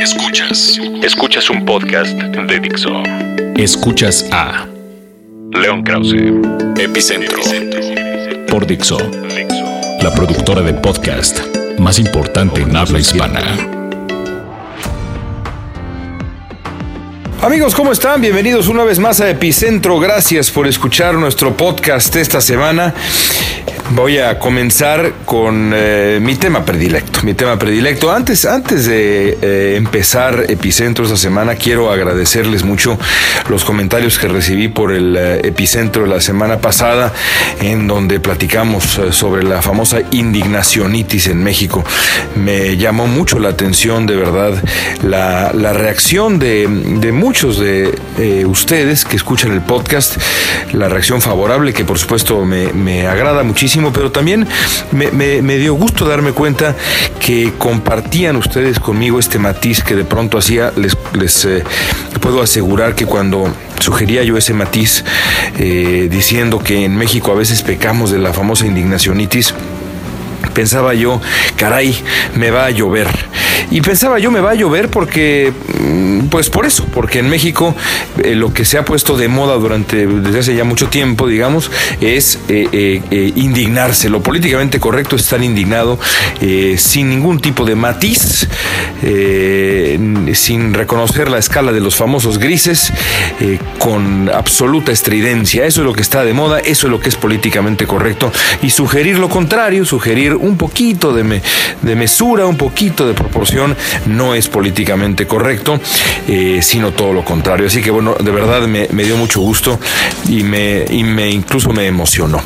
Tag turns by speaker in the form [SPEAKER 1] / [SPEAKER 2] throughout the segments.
[SPEAKER 1] Escuchas. Escuchas un podcast de Dixo. Escuchas a León Krause, Epicentro, por Dixo, la productora de podcast más importante en habla hispana.
[SPEAKER 2] Amigos, ¿cómo están? Bienvenidos una vez más a Epicentro. Gracias por escuchar nuestro podcast esta semana. Voy a comenzar con eh, mi tema predilecto. Mi tema predilecto. Antes, antes de eh, empezar Epicentro esta semana, quiero agradecerles mucho los comentarios que recibí por el eh, Epicentro la semana pasada, en donde platicamos sobre la famosa indignacionitis en México. Me llamó mucho la atención, de verdad, la, la reacción de, de, muchos de ustedes que escuchan el podcast, la reacción favorable, que por supuesto me, me agrada muchísimo pero también me, dio gusto darme cuenta que compartían ustedes conmigo este matiz que de pronto hacía. Les, eh, puedo asegurar que cuando sugería yo ese matiz eh, diciendo que en México a veces pecamos de la famosa indignacionitis, pensaba yo, caray, me va a llover. Y pensaba yo, me va a llover porque, mm, pues por eso, porque en México eh, lo que se ha puesto de moda durante, desde hace ya mucho tiempo, digamos, es eh, eh, indignarse. Lo políticamente correcto es estar indignado sin ningún tipo de matiz, sin reconocer la escala de los famosos grises, con absoluta estridencia. Eso es lo que está de moda, eso es lo que es políticamente correcto. Y sugerir lo contrario, sugerir un poquito de, de mesura, un poquito de proporción, no es políticamente correcto, eh, sino todo lo contrario. Así que bueno, de verdad me, dio mucho gusto y me, y me incluso me emocionó.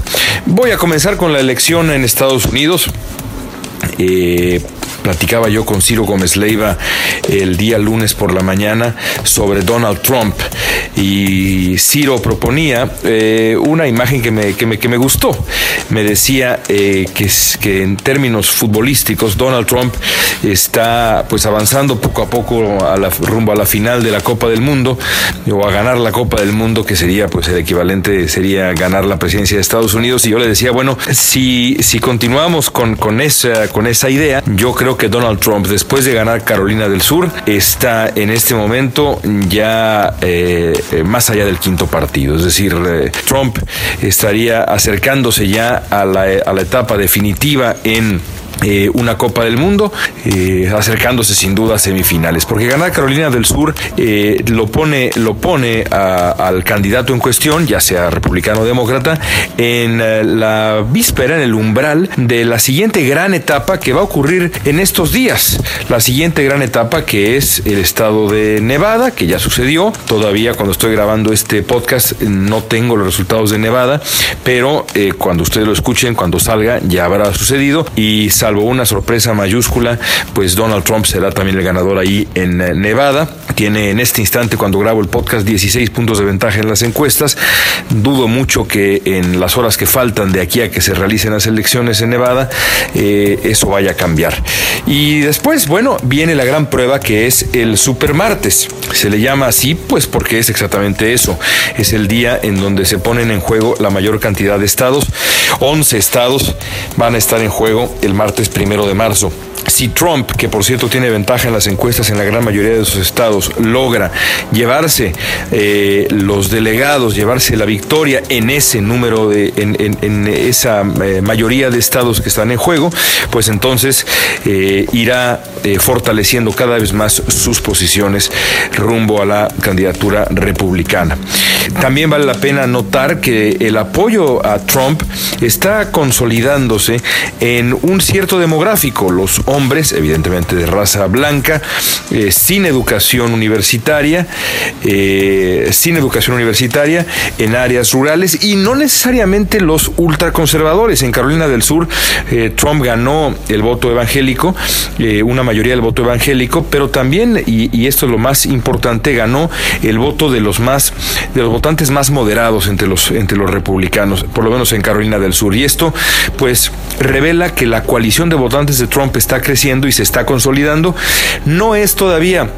[SPEAKER 2] Voy a comenzar con la elección en Estados Unidos. Eh, platicaba yo con Ciro Gómez Leiva el día lunes por la mañana sobre Donald Trump y Ciro proponía eh, una imagen que me, que me, que me, gustó. Me decía eh, que, que en términos futbolísticos Donald Trump está pues avanzando poco a poco a la, rumbo a la final de la Copa del Mundo o a ganar la Copa del Mundo que sería pues el equivalente sería ganar la presidencia de Estados Unidos y yo le decía bueno si, si continuamos con, con, esa, con esa idea yo creo que Donald Trump, después de ganar Carolina del Sur, está en este momento ya eh, más allá del quinto partido. Es decir, eh, Trump estaría acercándose ya a la, a la etapa definitiva en eh, una Copa del Mundo, eh, acercándose sin duda a semifinales. Porque ganar Carolina del Sur eh, lo pone, lo pone al candidato en cuestión, ya sea republicano o demócrata, en la víspera, en el umbral de la siguiente gran etapa que va a ocurrir en estos días. La siguiente gran etapa que es el estado de Nevada, que ya sucedió. Todavía cuando estoy grabando este podcast no tengo los resultados de Nevada, pero cuando ustedes lo escuchen, cuando salga, ya habrá sucedido. Y salvo una sorpresa mayúscula, pues Donald Trump será también el ganador ahí en eh, Nevada. Tiene en este instante, cuando grabo el podcast, 16 puntos de ventaja en las encuestas. Dudo mucho que en las horas que faltan de aquí a que se realicen las elecciones en Nevada, eh, eso vaya a cambiar. Y después, bueno, viene la gran prueba que es el supermartes. Se le llama así, pues porque es exactamente eso. Es el día en donde se ponen en juego la mayor cantidad de estados. 11 estados van a estar en juego el martes primero de marzo. Si Trump, que por cierto tiene ventaja en las encuestas en la gran mayoría de sus estados, logra llevarse eh, los delegados, llevarse la victoria en ese número de, en, esa eh, mayoría de estados que están en juego, pues entonces eh, irá fortaleciendo cada vez más sus posiciones rumbo a la candidatura republicana. También vale la pena notar que el apoyo a Trump está consolidándose en un cierto demográfico. Los hombres, evidentemente de raza blanca, eh, sin educación universitaria, eh, sin educación universitaria en áreas rurales y no necesariamente los ultraconservadores. En Carolina del Sur, eh, Trump ganó el voto evangélico, una mayoría del voto evangélico, pero también, y, esto es lo más importante, ganó el voto de los más, de los votantes más moderados entre los, entre los republicanos, por lo menos en Carolina del Sur. Y esto, pues, revela que la coalición de votantes de Trump está creciendo y se está consolidando. No es todavía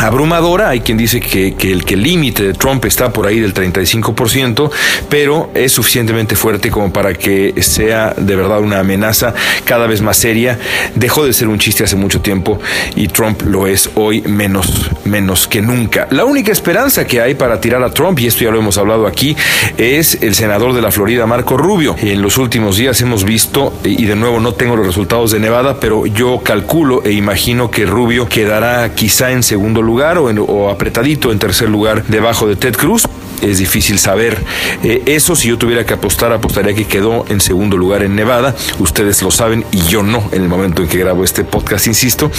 [SPEAKER 2] abrumadora. Hay quien dice que, el que límite de Trump está por ahí del 35%, pero es suficientemente fuerte como para que sea de verdad una amenaza cada vez más seria. Dejó de ser un chiste hace mucho tiempo y Trump lo es hoy menos, menos que nunca. La única esperanza que hay para tirar a Trump, y esto ya lo hemos hablado aquí, es el senador de la Florida, Marco Rubio. En los últimos días hemos visto, y de nuevo no tengo los resultados de Nevada, pero yo calculo e imagino que Rubio quedará quizá en segundo lugar lugar o, apretadito en tercer lugar debajo de Ted Cruz es difícil saber eh, eso. Si yo tuviera que apostar, apostaría que quedó en segundo lugar en Nevada. Ustedes lo saben y yo no en el momento en que grabo este podcast, insisto.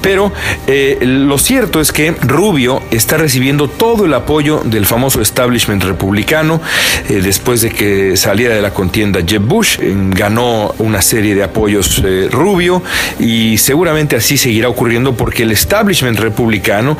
[SPEAKER 2] Pero eh, lo cierto es que Rubio está recibiendo todo el apoyo del famoso establishment republicano eh, después de que saliera de la contienda Jeb Bush. ganó una serie de apoyos Rubio y seguramente así seguirá ocurriendo porque el establishment republicano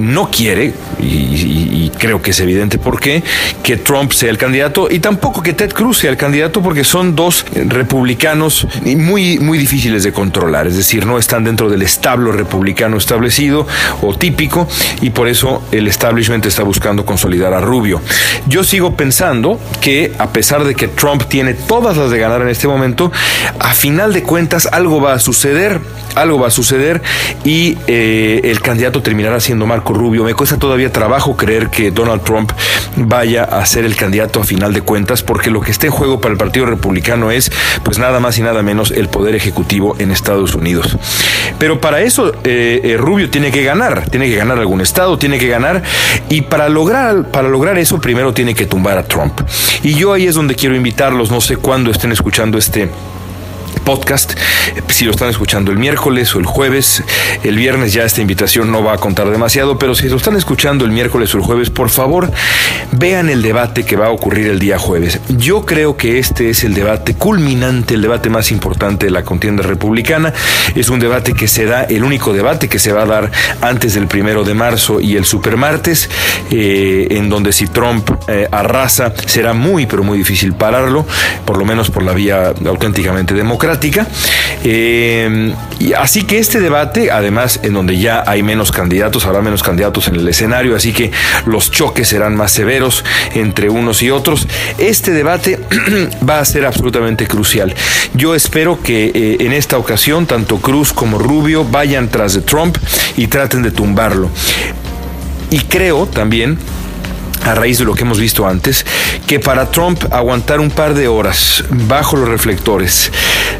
[SPEAKER 2] no quiere, y creo que es evidente, por qué que Trump sea el candidato y tampoco que Ted Cruz sea el candidato porque son dos republicanos muy, muy difíciles de controlar, es decir, no están dentro del establo republicano establecido o típico y por eso el establishment está buscando consolidar a Rubio. Yo sigo pensando que a pesar de que Trump tiene todas las de ganar en este momento, a final de cuentas algo va a suceder, algo va a suceder y eh, el candidato terminará siendo Marco Rubio. Me cuesta todavía trabajo creer que Donald Trump vaya a ser el candidato a final de cuentas, porque lo que está en juego para el Partido Republicano es, pues nada más y nada menos, el poder ejecutivo en Estados Unidos. Pero para eso eh, eh, Rubio tiene que ganar, tiene que ganar algún estado, tiene que ganar, y para lograr, para lograr eso primero tiene que tumbar a Trump. Y yo ahí es donde quiero invitarlos, no sé cuándo estén escuchando este podcast. Si lo están escuchando el miércoles o el jueves, el viernes ya esta invitación no va a contar demasiado, pero si lo están escuchando el miércoles o el jueves, por favor, vean el debate que va a ocurrir el día jueves. Yo creo que este es el debate culminante, el debate más importante de la contienda republicana. Es un debate que se da, el único debate que se va a dar antes del primero de marzo y el supermartes, eh, en donde si Trump eh, arrasa será muy, pero muy difícil pararlo, por lo menos por la vía auténticamente democrática eh, y así que este debate, además, en donde ya hay menos candidatos, habrá menos candidatos en el escenario, así que los choques serán más severos entre unos y otros. Este debate va a ser absolutamente crucial. Yo espero que eh, en esta ocasión tanto Cruz como Rubio vayan tras de Trump y traten de tumbarlo. Y creo también a raíz de lo que hemos visto antes, que para Trump aguantar un par de horas bajo los reflectores,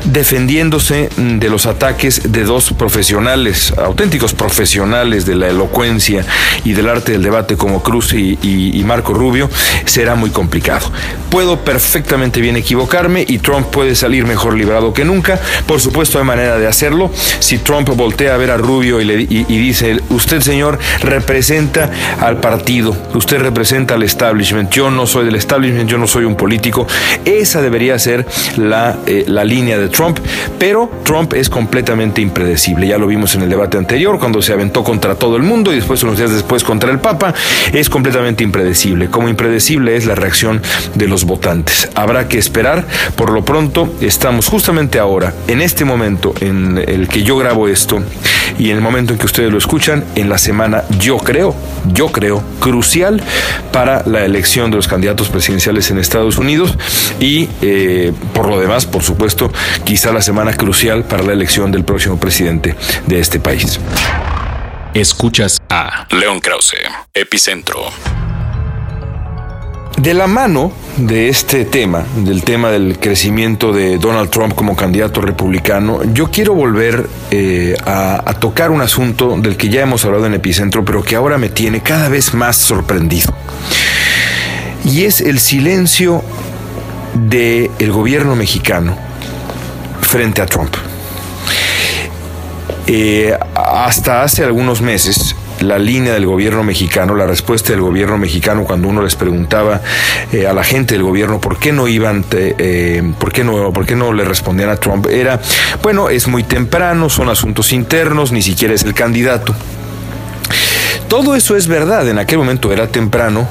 [SPEAKER 2] defendiéndose de los ataques de dos profesionales, auténticos profesionales de la elocuencia y del arte del debate como Cruz y, Marco Rubio, será muy complicado. Puedo perfectamente bien equivocarme y Trump puede salir mejor librado que nunca. Por supuesto hay manera de hacerlo. Si Trump voltea a ver a Rubio y, le, y dice, usted señor representa al partido, usted representa al establishment. Yo no soy del establishment, yo no soy un político. Esa debería ser la, eh, la línea de Trump, pero Trump es completamente impredecible. Ya lo vimos en el debate anterior, cuando se aventó contra todo el mundo y después, unos días después, contra el Papa. Es completamente impredecible. Como impredecible es la reacción de los votantes. Habrá que esperar. Por lo pronto, estamos justamente ahora, en este momento en el que yo grabo esto y en el momento en que ustedes lo escuchan, en la semana, yo creo, yo creo, crucial para la elección de los candidatos presidenciales en Estados Unidos y eh, por lo demás, por supuesto, quizá la semana crucial para la elección del próximo presidente de este país.
[SPEAKER 1] Escuchas a León Krause, Epicentro.
[SPEAKER 2] De la mano de este tema, del tema del crecimiento de Donald Trump como candidato republicano, yo quiero volver eh, a, tocar un asunto del que ya hemos hablado en Epicentro, pero que ahora me tiene cada vez más sorprendido. Y es el silencio del gobierno mexicano frente a Trump. Eh, hasta hace algunos meses, la línea del gobierno mexicano, la respuesta del gobierno mexicano cuando uno les preguntaba eh, a la gente del gobierno por qué no iban, eh, por qué no, por qué no le respondían a Trump, era, bueno, es muy temprano, son asuntos internos, ni siquiera es el candidato. Todo eso es verdad, en aquel momento era temprano,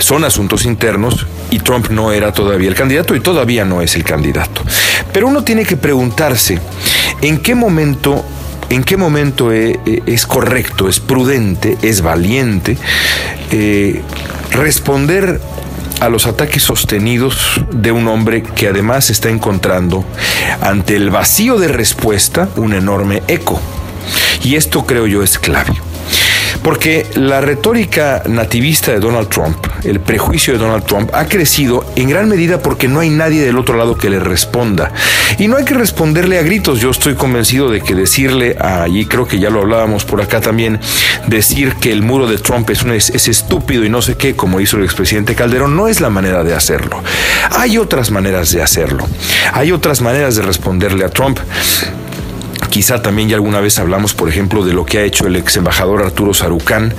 [SPEAKER 2] son asuntos internos y Trump no era todavía el candidato y todavía no es el candidato. Pero uno tiene que preguntarse, ¿en qué momento en qué momento e, e, es, correcto, es prudente, es valiente eh, responder a los ataques sostenidos de un hombre que además está encontrando ante el vacío de respuesta un enorme eco. Y esto creo yo es clave. Porque la retórica nativista de Donald Trump, el prejuicio de Donald Trump, ha crecido en gran medida porque no hay nadie del otro lado que le responda. Y no hay que responderle a gritos. Yo estoy convencido de que decirle, y creo que ya lo hablábamos por acá también, decir que el muro de Trump es, un, es estúpido y no sé qué, como hizo el expresidente Calderón, no es la manera de hacerlo. Hay otras maneras de hacerlo. Hay otras maneras de responderle a Trump. Quizá también ya alguna vez hablamos, por ejemplo, de lo que ha hecho el ex embajador Arturo Sarucán,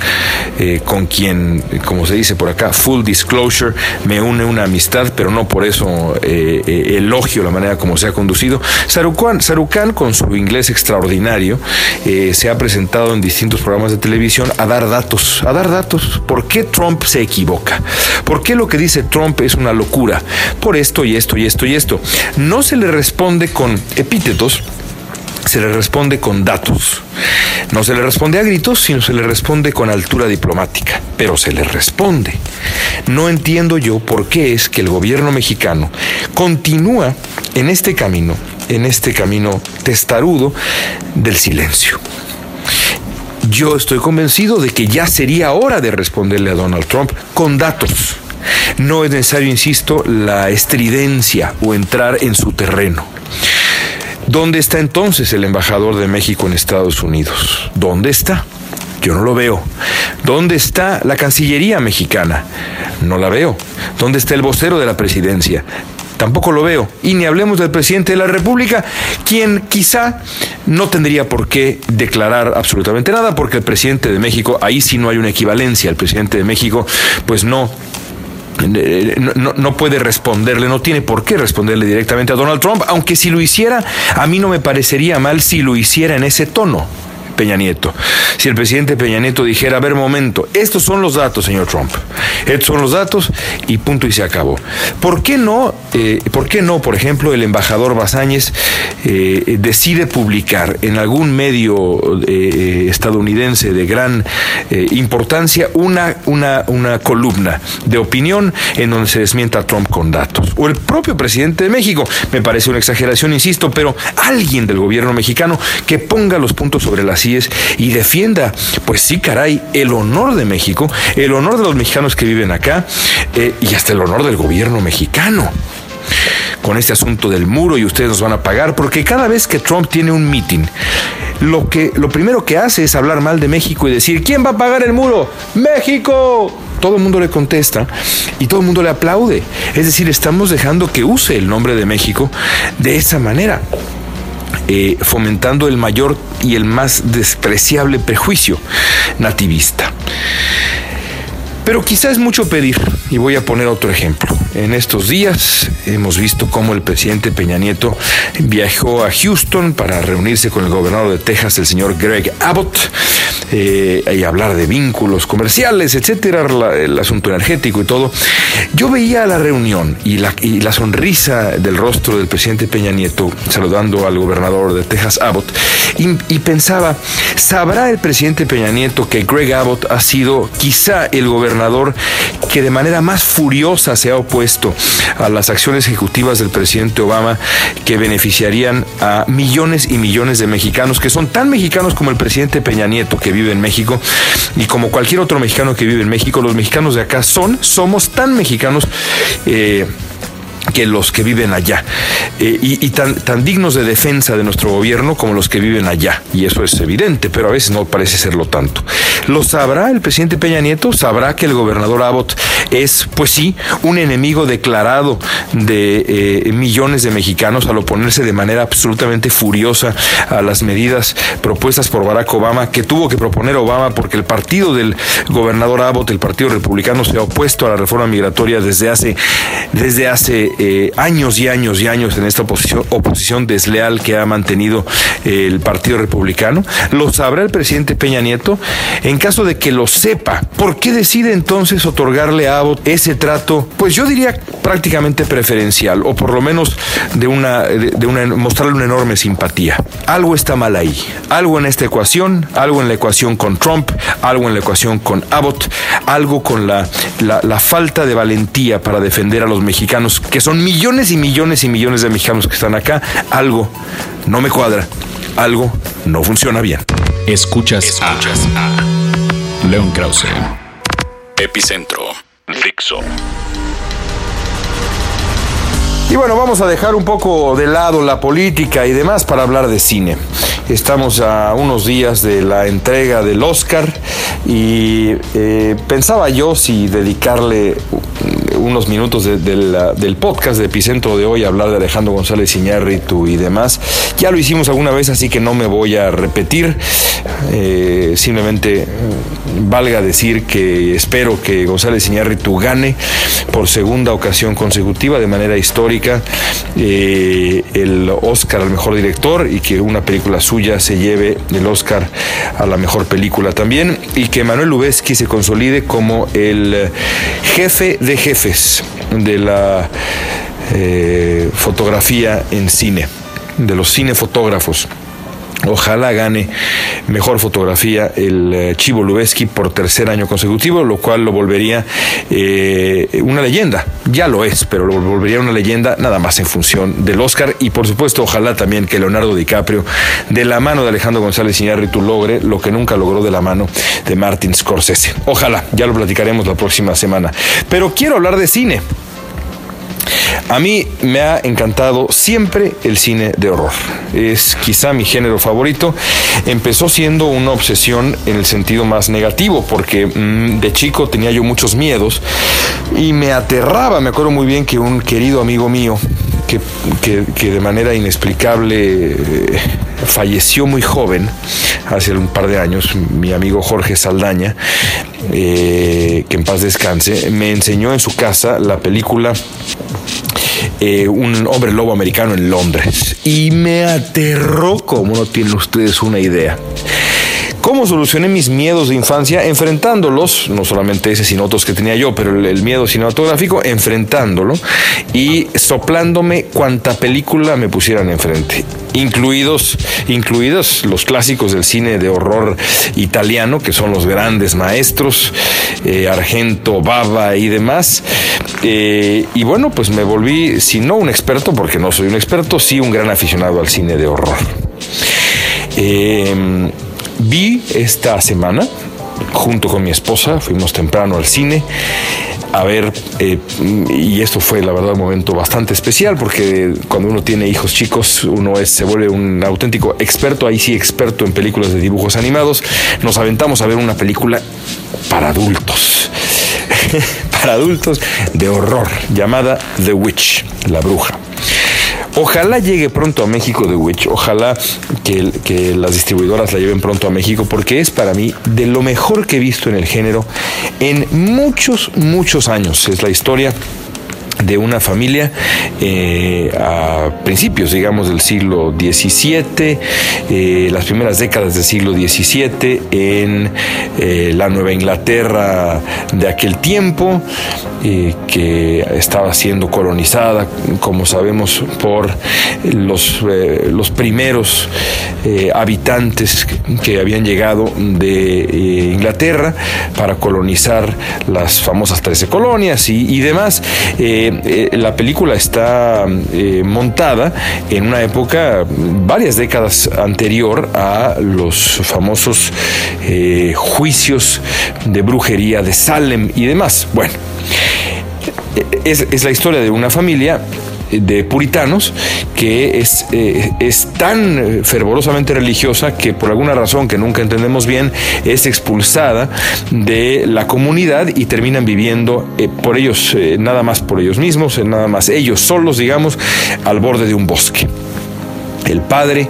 [SPEAKER 2] eh, con quien, como se dice por acá, full disclosure, me une una amistad, pero no por eso eh, eh, elogio la manera como se ha conducido. Sarucán, Sarucán con su inglés extraordinario, se ha presentado en distintos programas de televisión a dar datos, a dar datos. ¿Por qué Trump se equivoca? ¿Por qué lo que dice Trump es una locura? Por esto y esto y esto y esto. No se le responde con epítetos se le responde con datos. No se le responde a gritos, sino se le responde con altura diplomática, pero se le responde. No entiendo yo por qué es que el gobierno mexicano continúa en este camino, en este camino testarudo del silencio. Yo estoy convencido de que ya sería hora de responderle a Donald Trump con datos. No es necesario, insisto, la estridencia o entrar en su terreno. ¿Dónde está entonces el embajador de México en Estados Unidos? ¿Dónde está? Yo no lo veo. ¿Dónde está la Cancillería mexicana? No la veo. ¿Dónde está el vocero de la presidencia? Tampoco lo veo. Y ni hablemos del presidente de la República, quien quizá no tendría por qué declarar absolutamente nada, porque el presidente de México, ahí sí no hay una equivalencia. El presidente de México, pues no no, no, puede responderle, no tiene por qué responderle directamente a Donald Trump, aunque si lo hiciera, a mí no me parecería mal si lo hiciera en ese tono. Peña Nieto. Si el presidente Peña Nieto dijera, a ver, momento, estos son los datos, señor Trump, estos son los datos y punto y se acabó. ¿Por qué no, eh, por, qué no por ejemplo, el embajador Basáñez eh, decide publicar en algún medio eh, estadounidense de gran importancia una, una, una columna de opinión en donde se desmienta a Trump con datos? O el propio presidente de México, me parece una exageración, insisto, pero alguien del gobierno mexicano que ponga los puntos sobre las y defienda, pues sí, caray, el honor de México, el honor de los mexicanos que viven acá eh, y hasta el honor del gobierno mexicano con este asunto del muro y ustedes nos van a pagar, porque cada vez que Trump tiene un meeting, lo, que, lo primero que hace es hablar mal de México y decir, ¿quién va a pagar el muro? México. Todo el mundo le contesta y todo el mundo le aplaude. Es decir, estamos dejando que use el nombre de México de esa manera. Eh, fomentando el mayor y el más despreciable prejuicio nativista. Pero quizás es mucho pedir, y voy a poner otro ejemplo. En estos días hemos visto cómo el presidente Peña Nieto viajó a Houston para reunirse con el gobernador de Texas, el señor Greg Abbott, eh, y hablar de vínculos comerciales, etcétera, el asunto energético y todo. Yo veía la reunión y la, y la sonrisa del rostro del presidente Peña Nieto saludando al gobernador de Texas, Abbott, y, y pensaba, ¿sabrá el presidente Peña Nieto que Greg Abbott ha sido quizá el gobernador que de manera más furiosa se ha opuesto a las acciones ejecutivas del presidente Obama que beneficiarían a millones y millones de mexicanos que son tan mexicanos como el presidente Peña Nieto que vive en México y como cualquier otro mexicano que vive en México, los mexicanos de acá son, somos tan mexicanos. Eh, que los que viven allá eh, y, tan, tan, dignos de defensa de nuestro gobierno como los que viven allá. Y eso es evidente, pero a veces no parece serlo tanto. ¿Lo sabrá el presidente Peña Nieto? ¿Sabrá que el gobernador Abbott es, pues sí, un enemigo declarado de eh, millones de mexicanos al oponerse de manera absolutamente furiosa a las medidas propuestas por Barack Obama, que tuvo que proponer Obama porque el partido del gobernador Abbott, el Partido Republicano, se ha opuesto a la reforma migratoria desde hace, desde hace eh, años y años y años en esta oposición, oposición desleal que ha mantenido el Partido Republicano. ¿Lo sabrá el presidente Peña Nieto? ¿En caso de que lo sepa, ¿por qué decide entonces otorgarle a Abbott ese trato? Pues yo diría prácticamente preferencial, o por lo menos de una, de, una mostrarle una enorme simpatía. Algo está mal ahí, algo en esta ecuación, algo en la ecuación con Trump, algo en la ecuación con Abbott, algo con la, la falta de valentía para defender a los mexicanos, que son millones y millones y millones de mexicanos que están acá, algo no me cuadra, algo no funciona bien.
[SPEAKER 1] Escuchas, Escuchas a, León Krause, Epicentro, Fixo.
[SPEAKER 2] Y bueno, vamos a dejar un poco de lado la política y demás para hablar de cine. Estamos a unos días de la entrega del Oscar y eh, pensaba yo si dedicarle unos minutos del podcast de Epicentro de hoy hablar de Alejandro González Iñárritu y demás. Ya lo hicimos alguna vez, así que no me voy a repetir. Eh, simplemente valga decir que espero que González Iñárritu gane por segunda ocasión consecutiva de manera histórica eh, el Oscar al mejor director y que una película suya se lleve el Oscar a la mejor película también y que Manuel Lubezki se consolide como el jefe de jefes de la eh, fotografía en cine, de los cinefotógrafos. Ojalá gane mejor fotografía el eh, Chivo Lubeski por tercer año consecutivo, lo cual lo volvería eh, una leyenda. Ya lo es, pero lo volvería una leyenda nada más en función del Oscar. Y por supuesto, ojalá también que Leonardo DiCaprio, de la mano de Alejandro González Iñárritu, logre lo que nunca logró de la mano de Martin Scorsese. Ojalá, ya lo platicaremos la próxima semana. Pero quiero hablar de cine. A mí me ha encantado siempre el cine de horror. Es quizá mi género favorito. Empezó siendo una obsesión en el sentido más negativo, porque mm, de chico tenía yo muchos miedos y me aterraba. Me acuerdo muy bien que un querido amigo mío, que, de manera inexplicable eh, falleció muy joven, hace un par de años, mi amigo Jorge Saldaña, eh, que en paz descanse, me enseñó en su casa la película eh, un hombre lobo americano en Londres. Y me aterró como no tienen ustedes una idea. ¿Cómo solucioné mis miedos de infancia? Enfrentándolos, no solamente ese, sino otros que tenía yo, pero el, miedo cinematográfico, enfrentándolo y soplándome cuanta película me pusieran enfrente, incluidos, incluidos los clásicos del cine de horror italiano, que son los grandes maestros, eh, Argento, Baba y demás. Eh, y bueno, pues me volví, si no un experto, porque no soy un experto, sí un gran aficionado al cine de horror. Eh, Vi esta semana, junto con mi esposa, fuimos temprano al cine a ver, eh, y esto fue la verdad un momento bastante especial porque cuando uno tiene hijos chicos, uno es, se vuelve un auténtico experto, ahí sí experto en películas de dibujos animados. Nos aventamos a ver una película para adultos, para adultos de horror, llamada The Witch, la bruja. Ojalá llegue pronto a México The Witch, ojalá que, que, las distribuidoras la lleven pronto a México, porque es para mí de lo mejor que he visto en el género en muchos, muchos años. Es la historia de una familia eh, a principios, digamos, del siglo XVII, eh, las primeras décadas del siglo XVII en eh, la Nueva Inglaterra de aquel tiempo, que estaba siendo colonizada, como sabemos, por los, los primeros habitantes que habían llegado de Inglaterra para colonizar las famosas 13 colonias y, y demás. Eh, la película está eh, montada en una época varias décadas anterior a los famosos eh, juicios de brujería de Salem y demás. Bueno, es la historia de una familia de puritanos que es, eh, es tan fervorosamente religiosa que por alguna razón que nunca entendemos bien es expulsada de la comunidad y terminan viviendo eh, por ellos, eh, nada más por ellos mismos, nada más ellos solos, digamos, al borde de un bosque. El padre,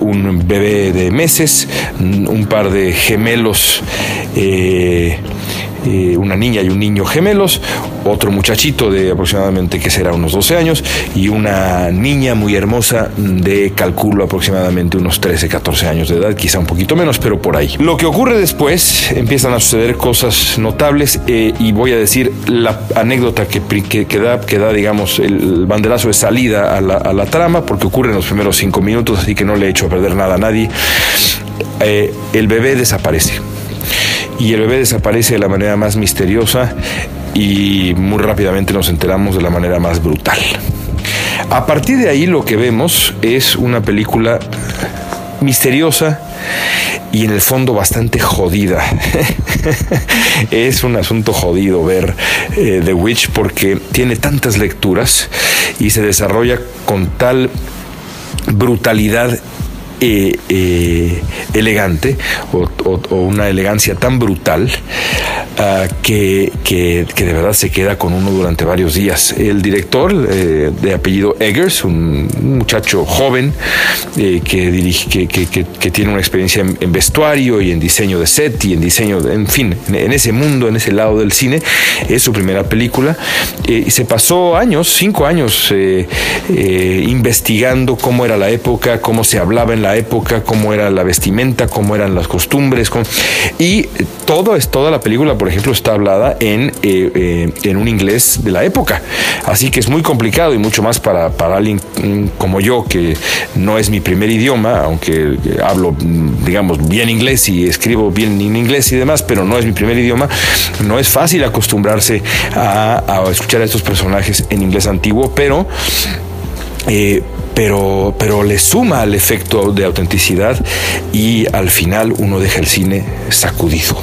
[SPEAKER 2] un bebé de meses, un par de gemelos eh, una niña y un niño gemelos, otro muchachito de aproximadamente que será unos 12 años y una niña muy hermosa de calculo aproximadamente unos 13, 14 años de edad, quizá un poquito menos, pero por ahí. Lo que ocurre después, empiezan a suceder cosas notables eh, y voy a decir la anécdota que, que, da, que da, digamos, el banderazo de salida a la, a la trama, porque ocurre en los primeros cinco minutos, así que no le he hecho perder nada a nadie. Eh, el bebé desaparece. Y el bebé desaparece de la manera más misteriosa y muy rápidamente nos enteramos de la manera más brutal. A partir de ahí lo que vemos es una película misteriosa y en el fondo bastante jodida. es un asunto jodido ver eh, The Witch porque tiene tantas lecturas y se desarrolla con tal brutalidad eh, eh, elegante o, una elegancia tan brutal ah, que, que, de verdad se queda con uno durante varios días. El director eh, de apellido Eggers, un, muchacho joven que, dirige, que, tiene una experiencia en, vestuario y en diseño de set y en diseño, en fin, en, ese mundo, en ese lado del cine, es su primera película y se pasó años, cinco años, investigando cómo era la época, cómo se hablaba en la época, cómo era la vestimenta, cómo eran las costumbres. y todo es, toda la película, por ejemplo, está hablada en, eh, eh, en un inglés de la época. Así que es muy complicado y mucho más para, para alguien mm, como yo, que no es mi primer idioma, aunque hablo, mm, digamos, bien inglés y escribo bien en inglés y demás, pero no es mi primer idioma. No es fácil acostumbrarse a, a escuchar a estos personajes en inglés antiguo, pero eh, pero, pero le suma al efecto de autenticidad y al final uno deja el cine sacudido.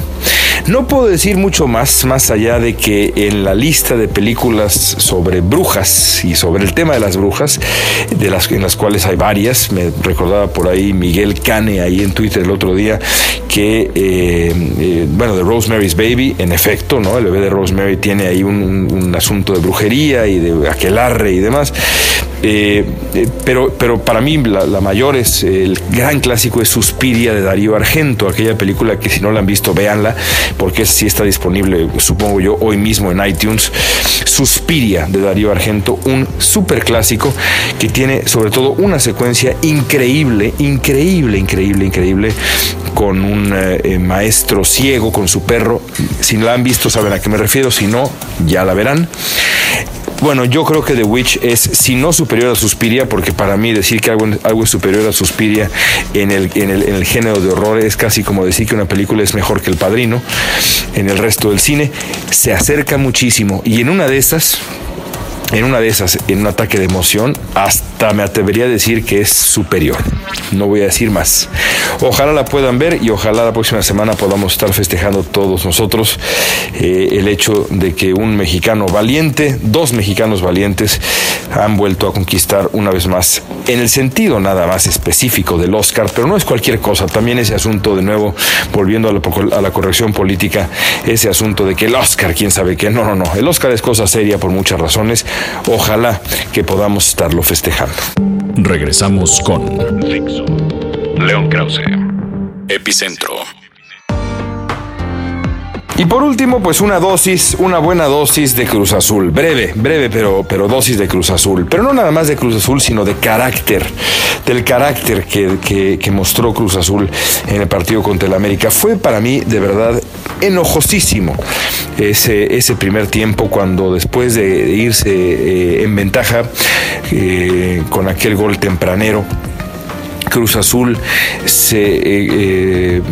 [SPEAKER 2] No puedo decir mucho más, más allá de que en la lista de películas sobre brujas y sobre el tema de las brujas, de las, en las cuales hay varias, me recordaba por ahí Miguel Cane ahí en Twitter el otro día, que, eh, eh, bueno, de Rosemary's Baby, en efecto, ¿no? El bebé de Rosemary tiene ahí un, asunto de brujería y de aquelarre y demás. Eh, pero, pero para mí la, mayor es el gran clásico es Suspiria de Darío Argento, aquella película que si no la han visto, véanla, porque sí está disponible, supongo yo, hoy mismo en iTunes. Suspiria de Darío Argento, un super clásico que tiene sobre todo una secuencia increíble, increíble, increíble, increíble, con un eh, eh, maestro ciego con su perro. Si la han visto, saben a qué me refiero, si no, ya la verán. Bueno, yo creo que The Witch es, si no superior a Suspiria, porque para mí decir que algo, es superior a Suspiria en el, en, el, en el género de horror es casi como decir que una película es mejor que El Padrino en el resto del cine, se acerca muchísimo. Y en una de estas, en una de esas, en un ataque de emoción, hasta me atrevería a decir que es superior. No voy a decir más. Ojalá la puedan ver y ojalá la próxima semana podamos estar festejando todos nosotros eh, el hecho de que un mexicano valiente, dos mexicanos valientes, han vuelto a conquistar una vez más, en el sentido nada más específico del Oscar, pero no es cualquier cosa. También ese asunto, de nuevo, volviendo a la, a la corrección política, ese asunto de que el Oscar, quién sabe qué. No, no, no. El Oscar es cosa seria por muchas razones Ojalá que podamos estarlo festejando.
[SPEAKER 1] Regresamos con León Krause, Epicentro.
[SPEAKER 2] Y por último, pues una dosis, una buena dosis de Cruz Azul. Breve, breve, pero, pero dosis de Cruz Azul. Pero no nada más de Cruz Azul, sino de carácter. Del carácter que, que, mostró Cruz Azul en el partido contra el América. Fue para mí, de verdad, enojosísimo ese, ese primer tiempo cuando después de irse eh, en ventaja eh, con aquel gol tempranero Cruz Azul se, eh, eh,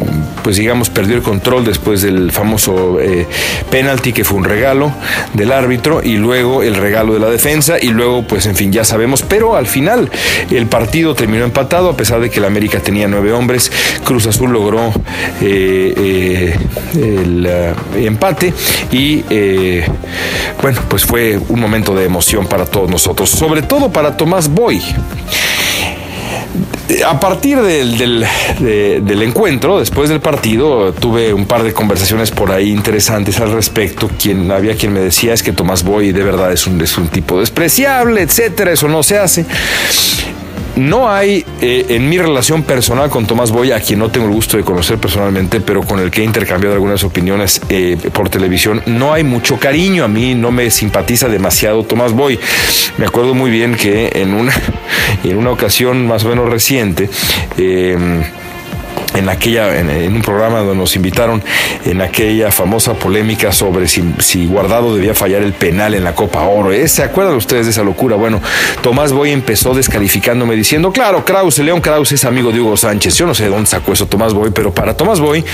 [SPEAKER 2] pues digamos, perdió el control después del famoso eh, penalti que fue un regalo del árbitro y luego el regalo de la defensa y luego, pues en fin, ya sabemos, pero al final el partido terminó empatado a pesar de que el América tenía nueve hombres, Cruz Azul logró el empate y bueno, pues fue un momento de emoción para todos nosotros, sobre todo para Tomás Boy a partir del, encuentro, después del partido, tuve un par de conversaciones por ahí interesantes al respecto. Quien, había quien me decía es que Tomás Boy de verdad es un, es un tipo despreciable, etcétera, eso no se hace. No hay eh, en mi relación personal con Tomás Boy, a quien no tengo el gusto de conocer personalmente, pero con el que he intercambiado algunas opiniones eh, por televisión, no hay mucho cariño. A mí no me simpatiza demasiado Tomás Boy. Me acuerdo muy bien que en una, en una ocasión más o menos reciente, eh, en aquella, en, un programa donde nos invitaron en aquella famosa polémica sobre si, Guardado debía fallar el penal en la Copa Oro. ¿Eh? ¿Se acuerdan ustedes de esa locura? Bueno, Tomás Boy empezó descalificándome diciendo, claro, Krause, León Krause es amigo de Hugo Sánchez. Yo no sé de dónde sacó eso Tomás Boy, pero para Tomás Boy,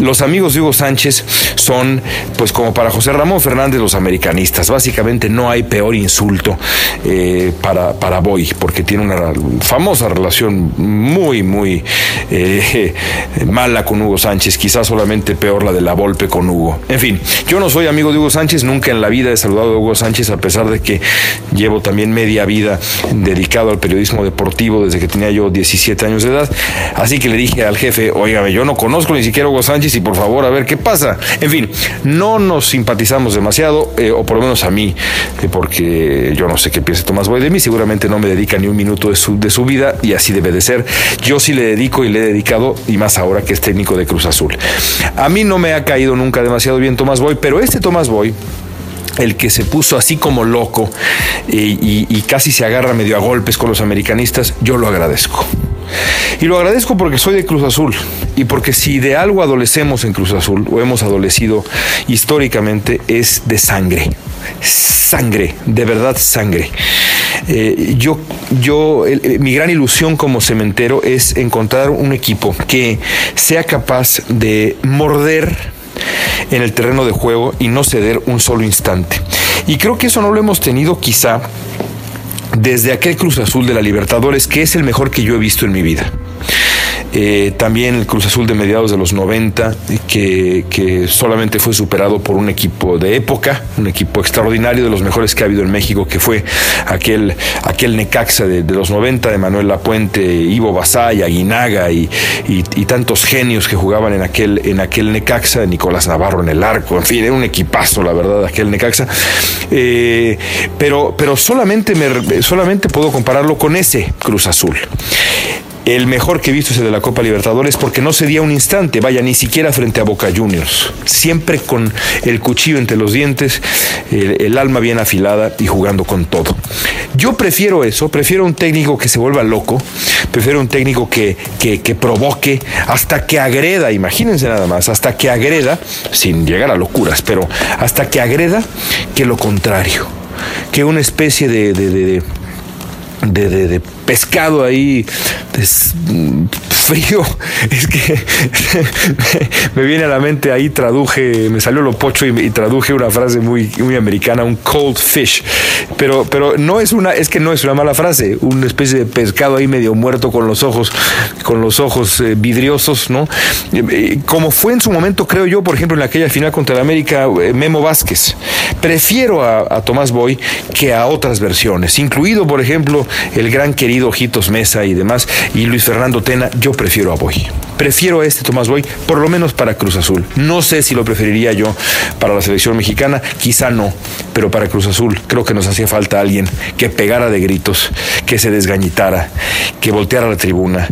[SPEAKER 2] los amigos de Hugo Sánchez son, pues como para José Ramón Fernández, los americanistas. Básicamente no hay peor insulto eh, para, para Boy, porque tiene una famosa relación muy, muy... Eh, mala con Hugo Sánchez, quizás solamente peor la de la Volpe con Hugo. En fin, yo no soy amigo de Hugo Sánchez, nunca en la vida he saludado a Hugo Sánchez, a pesar de que llevo también media vida dedicado al periodismo deportivo desde que tenía yo 17 años de edad. Así que le dije al jefe, oígame, yo no conozco ni siquiera Hugo Sánchez y por favor a ver qué pasa. En fin, no nos simpatizamos demasiado, eh, o por lo menos a mí, eh, porque yo no sé qué piensa Tomás Boy de mí, seguramente no me dedica ni un minuto de su, de su vida y así debe de ser. Yo sí le dedico y le he dedicado más ahora que es técnico de Cruz Azul. A mí no me ha caído nunca demasiado bien Tomás Boy, pero este Tomás Boy el que se puso así como loco y, y, casi se agarra medio a golpes con los americanistas, yo lo agradezco. Y lo agradezco porque soy de Cruz Azul y porque si de algo adolecemos en Cruz Azul o hemos adolecido históricamente es de sangre. Sangre, de verdad sangre. Eh, yo, yo, mi gran ilusión como cementero es encontrar un equipo que sea capaz de morder en el terreno de juego y no ceder un solo instante. Y creo que eso no lo hemos tenido quizá desde aquel Cruz Azul de la Libertadores, que es el mejor que yo he visto en mi vida. Eh, también el Cruz Azul de mediados de los 90, que, que, solamente fue superado por un equipo de época, un equipo extraordinario de los mejores que ha habido en México, que fue aquel, aquel Necaxa de, los 90, de Manuel Lapuente, Ivo Basay, Aguinaga y, y, tantos genios que jugaban en aquel, en aquel Necaxa, Nicolás Navarro en el arco, en fin, era un equipazo, la verdad, aquel Necaxa. Eh, pero, pero solamente, me, solamente puedo compararlo con ese Cruz Azul. El mejor que he visto es el de la Copa Libertadores porque no dio un instante, vaya, ni siquiera frente a Boca Juniors. Siempre con el cuchillo entre los dientes, el, alma bien afilada y jugando con todo. Yo prefiero eso, prefiero un técnico que se vuelva loco, prefiero un técnico que, que, que provoque hasta que agreda, imagínense nada más, hasta que agreda, sin llegar a locuras, pero hasta que agreda que lo contrario, que una especie de, de, de pescado ahí es, frío. Es que me viene a la mente ahí traduje, me salió lo pocho y, traduje una frase muy, muy americana, un cold fish. Pero, pero no es una, es que no es una mala frase, una especie de pescado ahí medio muerto con los ojos, con los ojos eh, vidriosos, ¿no? Como fue en su momento, creo yo, por ejemplo, en aquella final contra el América, eh, Memo Vázquez. Prefiero a Tomás Boy que a otras versiones, incluido, por ejemplo, el gran querido Ojitos Mesa y demás, y Luis Fernando Tena, yo prefiero a Boy. Prefiero a este Tomás Boy, por lo menos para Cruz Azul. No sé si lo preferiría yo para la selección mexicana, quizá no, pero para Cruz Azul creo que nos hacía falta alguien que pegara de gritos, que se desgañitara, que volteara la tribuna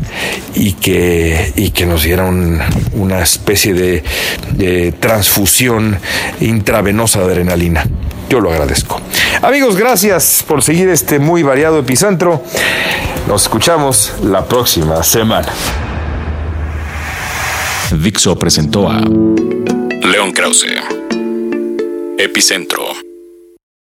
[SPEAKER 2] y que, y que nos diera una especie de transfusión intravenosa de adrenalina. Yo lo agradezco. Amigos, gracias por seguir este muy variado epicentro. Nos escuchamos la próxima semana.
[SPEAKER 1] Dixo presentó a León Krause, Epicentro.